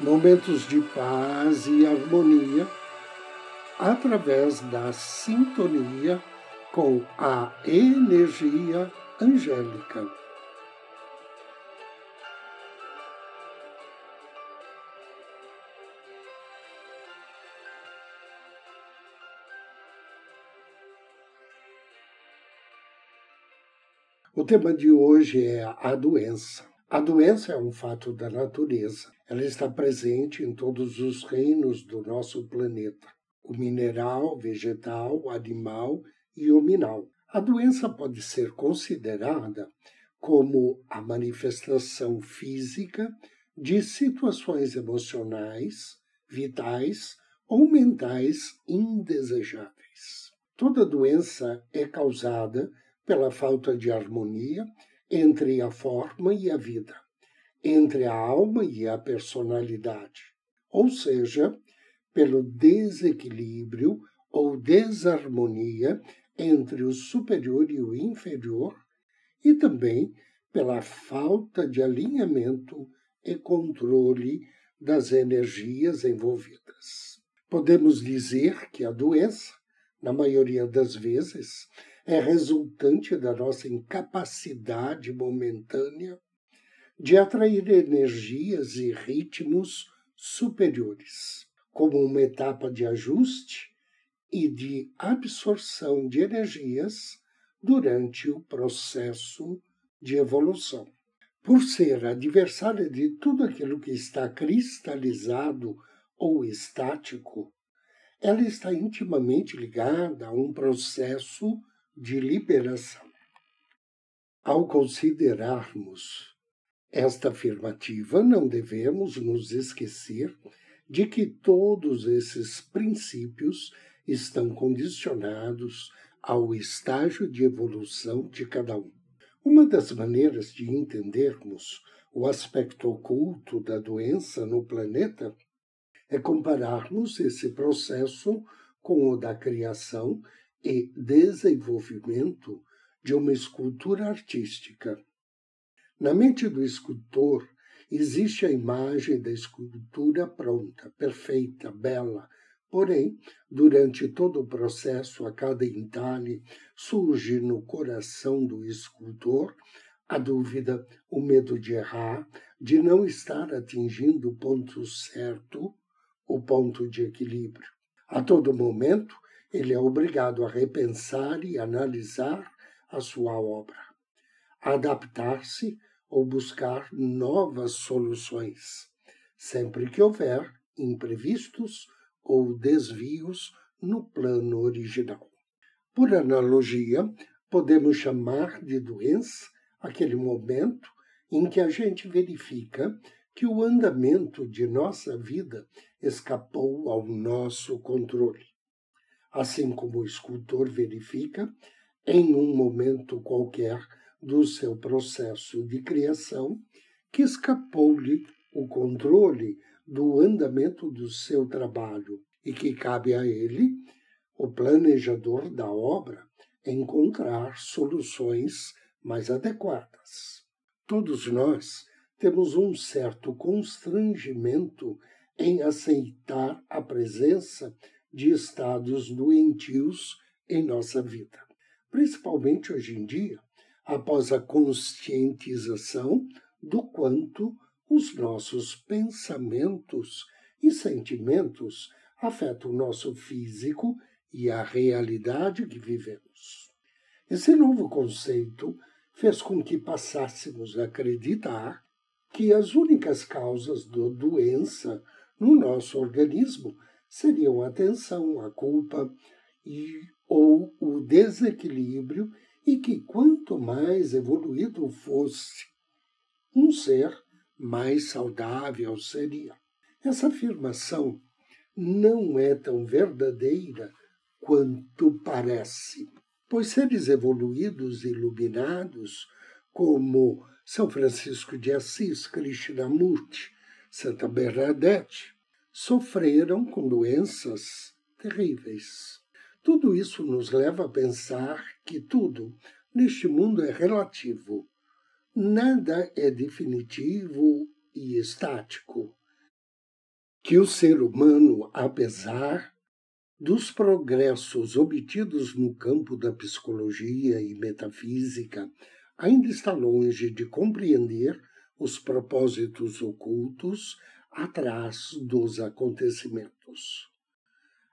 momentos de paz e harmonia através da sintonia com a energia angélica. O tema de hoje é a doença. A doença é um fato da natureza. Ela está presente em todos os reinos do nosso planeta: o mineral, vegetal, animal e hominal. A doença pode ser considerada como a manifestação física de situações emocionais, vitais ou mentais indesejáveis. Toda doença é causada pela falta de harmonia entre a forma e a vida, entre a alma e a personalidade, ou seja, pelo desequilíbrio ou desarmonia entre o superior e o inferior, e também pela falta de alinhamento e controle das energias envolvidas. Podemos dizer que a doença, na maioria das vezes, é resultante da nossa incapacidade momentânea de atrair energias e ritmos superiores, como uma etapa de ajuste e de absorção de energias durante o processo de evolução. Por ser adversária de tudo aquilo que está cristalizado ou estático, ela está intimamente ligada a um processo de liberação. Ao considerarmos esta afirmativa, não devemos nos esquecer de que todos esses princípios estão condicionados ao estágio de evolução de cada um. Uma das maneiras de entendermos o aspecto oculto da doença no planeta é compararmos esse processo com o da criação e desenvolvimento de uma escultura artística. Na mente do escultor existe a imagem da escultura pronta, perfeita, bela. Porém, durante todo o processo, a cada entalhe, surge no coração do escultor a dúvida, o medo de errar, de não estar atingindo o ponto certo, o ponto de equilíbrio. A todo momento, ele é obrigado a repensar e analisar a sua obra, adaptar-se ou buscar novas soluções, sempre que houver imprevistos ou desvios no plano original. Por analogia, podemos chamar de doença aquele momento em que a gente verifica que o andamento de nossa vida escapou ao nosso controle assim como o escultor verifica, em um momento qualquer do seu processo de criação, que escapou-lhe o controle do andamento do seu trabalho e que cabe a ele, o planejador da obra, encontrar soluções mais adequadas. Todos nós temos um certo constrangimento em aceitar a presença de estados doentios em nossa vida. Principalmente hoje em dia, após a conscientização do quanto os nossos pensamentos e sentimentos afetam o nosso físico e a realidade que vivemos. Esse novo conceito fez com que passássemos a acreditar que as únicas causas da doença no nosso organismo seriam a tensão, a culpa e, ou o desequilíbrio, e que quanto mais evoluído fosse um ser, mais saudável seria. Essa afirmação não é tão verdadeira quanto parece. Pois seres evoluídos e iluminados, como São Francisco de Assis, Krishnamurti, Santa Bernadette, sofreram com doenças terríveis. Tudo isso nos leva a pensar que tudo neste mundo é relativo. Nada é definitivo e estático. Que o ser humano, apesar dos progressos obtidos no campo da psicologia e metafísica, ainda está longe de compreender os propósitos ocultos atrás dos acontecimentos.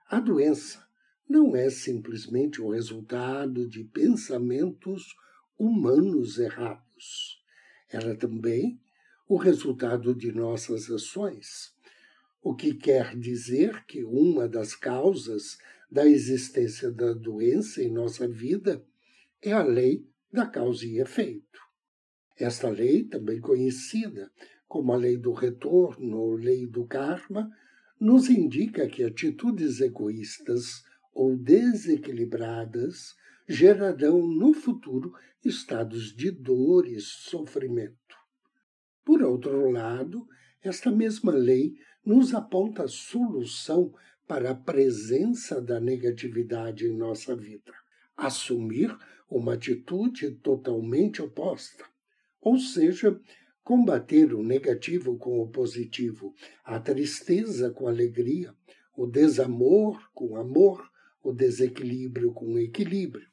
A doença não é simplesmente o resultado de pensamentos humanos errados. Ela é também o resultado de nossas ações, o que quer dizer que uma das causas da existência da doença em nossa vida é a lei da causa e efeito. Esta lei, também conhecida como a lei do retorno ou lei do karma, nos indica que atitudes egoístas ou desequilibradas gerarão no futuro estados de dor e sofrimento. Por outro lado, esta mesma lei nos aponta a solução para a presença da negatividade em nossa vida. Assumir uma atitude totalmente oposta, ou seja, combater o negativo com o positivo, a tristeza com alegria, o desamor com amor, o desequilíbrio com equilíbrio.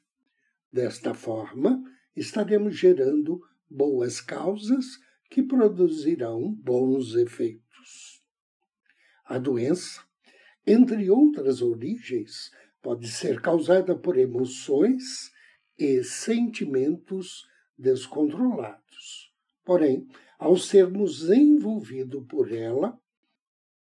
Desta forma, estaremos gerando boas causas que produzirão bons efeitos. A doença, entre outras origens, pode ser causada por emoções e sentimentos descontrolados. Porém, ao sermos envolvidos por ela,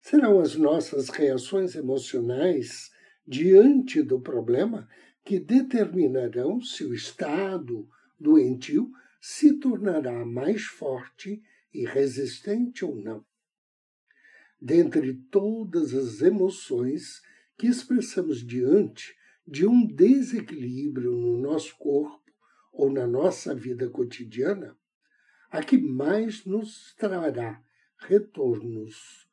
serão as nossas reações emocionais diante do problema que determinarão se o estado doentio se tornará mais forte e resistente ou não. Dentre todas as emoções que expressamos diante de um desequilíbrio no nosso corpo ou na nossa vida cotidiana, a que mais nos trará retornos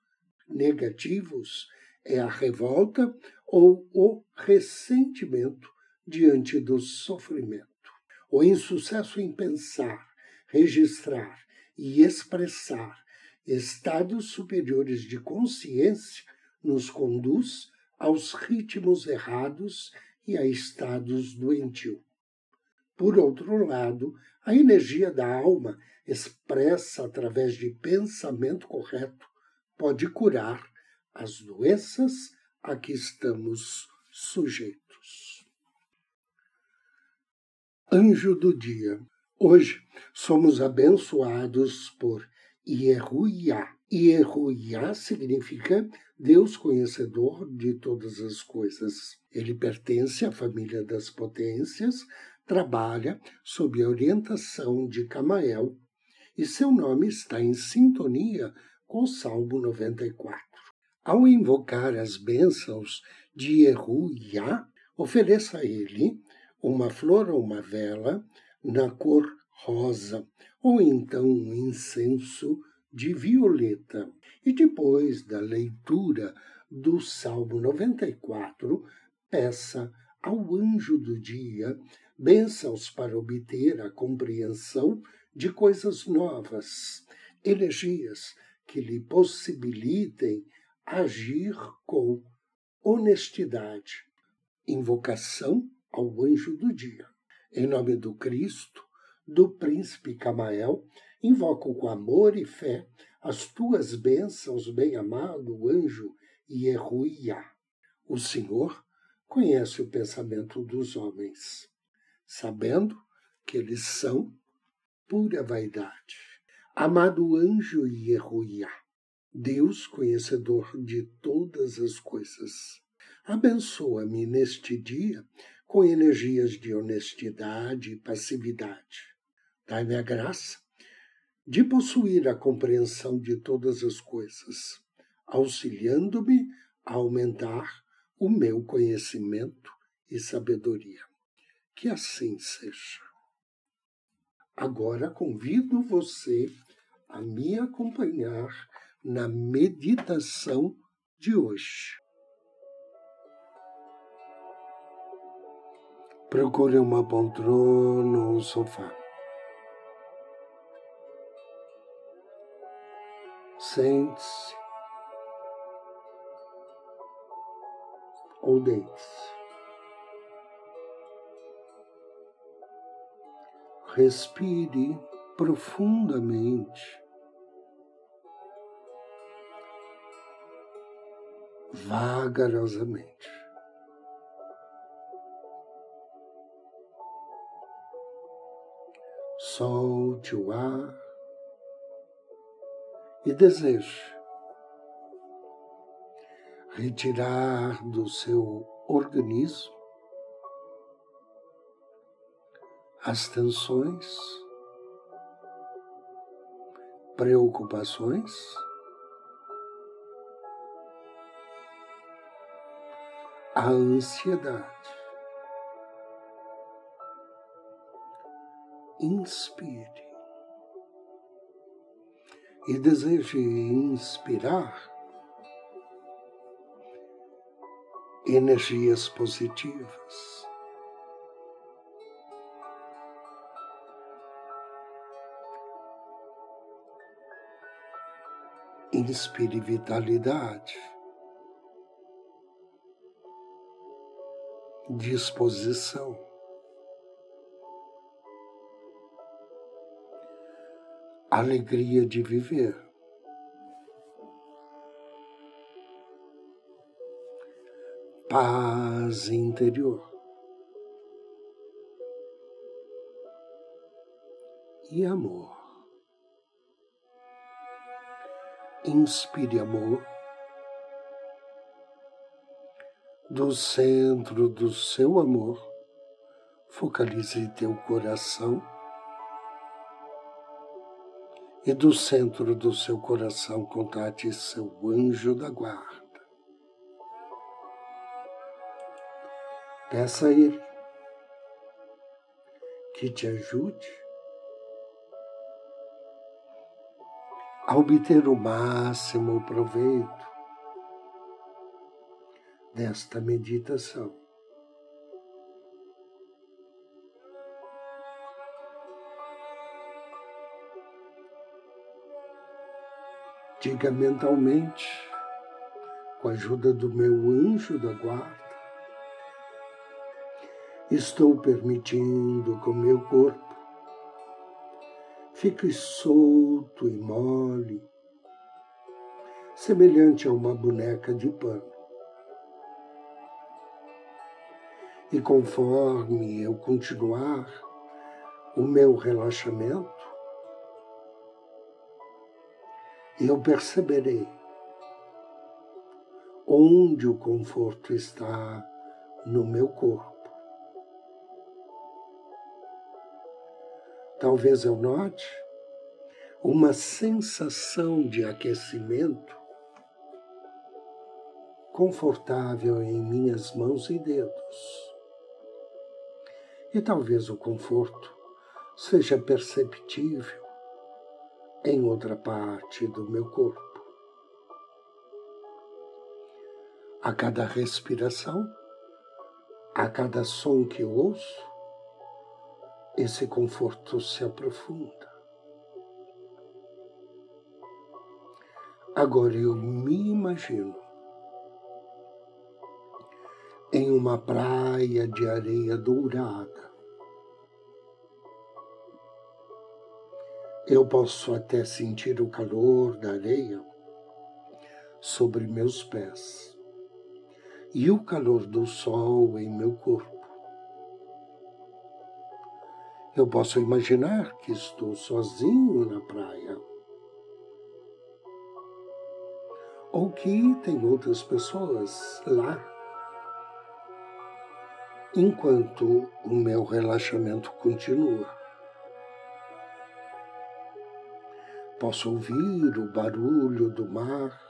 negativos é a revolta ou o ressentimento diante do sofrimento. O insucesso em pensar, registrar e expressar estados superiores de consciência nos conduz aos ritmos errados e a estados doentios. Por outro lado, a energia da alma, expressa através de pensamento correto, pode curar as doenças a que estamos sujeitos. Anjo do dia. Hoje somos abençoados por Ieruiá. Ieruiá significa Deus conhecedor de todas as coisas. Ele pertence à família das potências, trabalha sob a orientação de Camael e seu nome está em sintonia com o Salmo 94. Ao invocar as bênçãos de Ieruiá, ofereça a ele uma flor ou uma vela na cor rosa, ou então um incenso de violeta. E depois da leitura do Salmo 94, peça ao anjo do dia bênçãos para obter a compreensão de coisas novas, energias que lhe possibilitem agir com honestidade. Invocação ao anjo do dia. Em nome do Cristo, do príncipe Camael, invoco com amor e fé as tuas bênçãos, bem-amado anjo Ieruiá. O Senhor conhece o pensamento dos homens, sabendo que eles são pura vaidade. Amado anjo Ieruiá, Deus conhecedor de todas as coisas, abençoa-me neste dia com energias de honestidade e passividade Dai-me a graça de possuir a compreensão de todas as coisas, auxiliando-me aumentar o meu conhecimento e sabedoria. Que assim seja. Agora convido você a me acompanhar na meditação de hoje. Procure uma poltrona ou um sofá. Sente-se ou deite-se. Respire profundamente. Vagarosamente. Solte o ar e deseje retirar do seu organismo as tensões, preocupações, a ansiedade. Inspire e deseje inspirar energias positivas. Inspire vitalidade, disposição. alegria de viver. Paz interior. E amor. Inspire amor do centro do seu amor. Focalize teu coração e do centro do seu coração contate seu anjo da guarda. Peça a Ele que te ajude a obter o máximo proveito desta meditação. Diga mentalmente, com a ajuda do meu anjo da guarda, estou permitindo que o meu corpo fique solto e mole, semelhante a uma boneca de pano. E conforme eu continuar o meu relaxamento, eu perceberei onde o conforto está no meu corpo. Talvez eu note uma sensação de aquecimento confortável em minhas mãos e dedos. E talvez o conforto seja perceptível em outra parte do meu corpo. A cada respiração, a cada som que ouço, esse conforto se aprofunda. Agora eu me imagino em uma praia de areia dourada, Eu posso até sentir o calor da areia sobre meus pés e o calor do sol em meu corpo. Eu posso imaginar que estou sozinho na praia. Ou que tem outras pessoas lá. Enquanto o meu relaxamento continua. Posso ouvir o barulho do mar,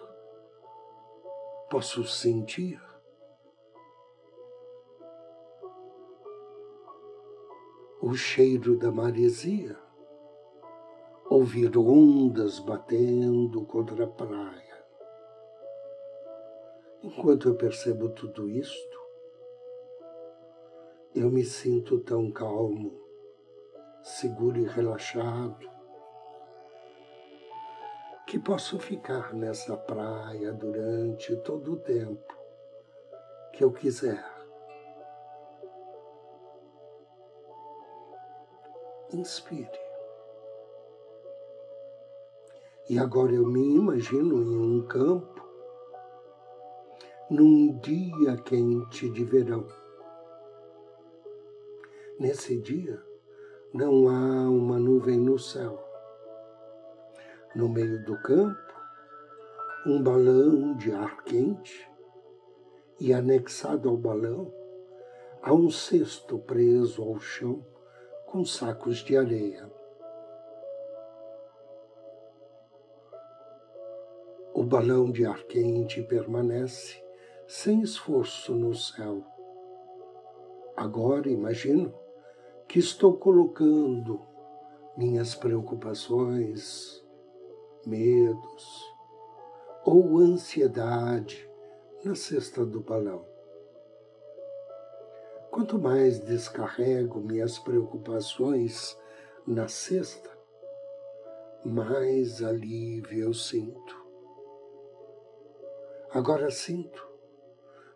Posso sentir o cheiro da maresia, ouvir ondas batendo contra a praia. Enquanto eu percebo tudo isto, eu me sinto tão calmo, seguro e relaxado, que posso ficar nessa praia durante todo o tempo que eu quiser. inspire. E agora eu me imagino em um campo, num dia quente de verão. Nesse dia, não há uma nuvem no céu. No meio do campo, um balão de ar quente e anexado ao balão há um cesto preso ao chão com sacos de areia. O balão de ar quente permanece sem esforço no céu. Agora imagino que estou colocando minhas preocupações, medos ou ansiedade na cesta do balão. Quanto mais descarrego minhas preocupações na cesta, mais alívio eu sinto. Agora sinto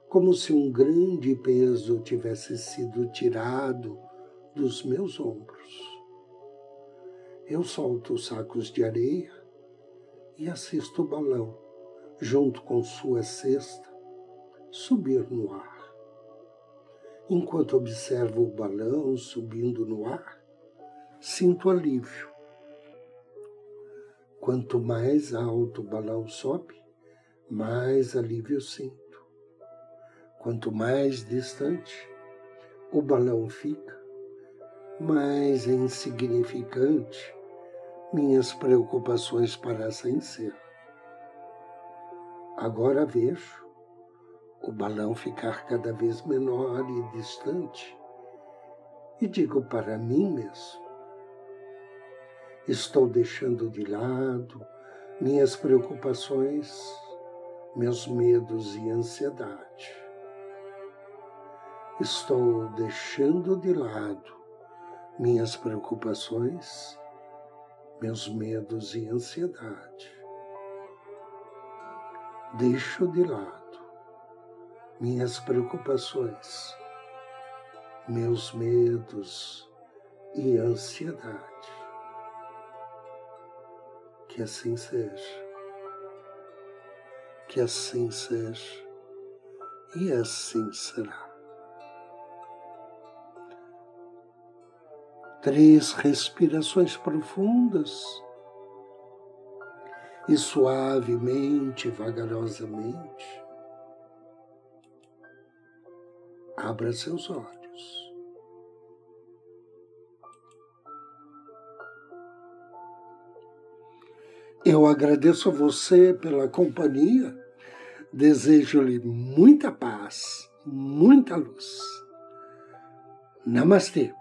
como se um grande peso tivesse sido tirado dos meus ombros. Eu solto os sacos de areia e assisto o balão, junto com sua cesta, subir no ar. Enquanto observo o balão subindo no ar, sinto alívio. Quanto mais alto o balão sobe, mais alívio sinto. Quanto mais distante o balão fica, mais insignificante minhas preocupações parecem ser. Agora vejo o balão ficar cada vez menor e distante. E digo para mim mesmo: estou deixando de lado minhas preocupações, meus medos e ansiedade. Estou deixando de lado minhas preocupações, meus medos e ansiedade. Deixo de lado minhas preocupações, meus medos e ansiedade. Que assim seja, que assim seja e assim será. Três respirações profundas e suavemente, vagarosamente Abra seus olhos. Eu agradeço a você pela companhia, desejo-lhe muita paz, muita luz. Namastê.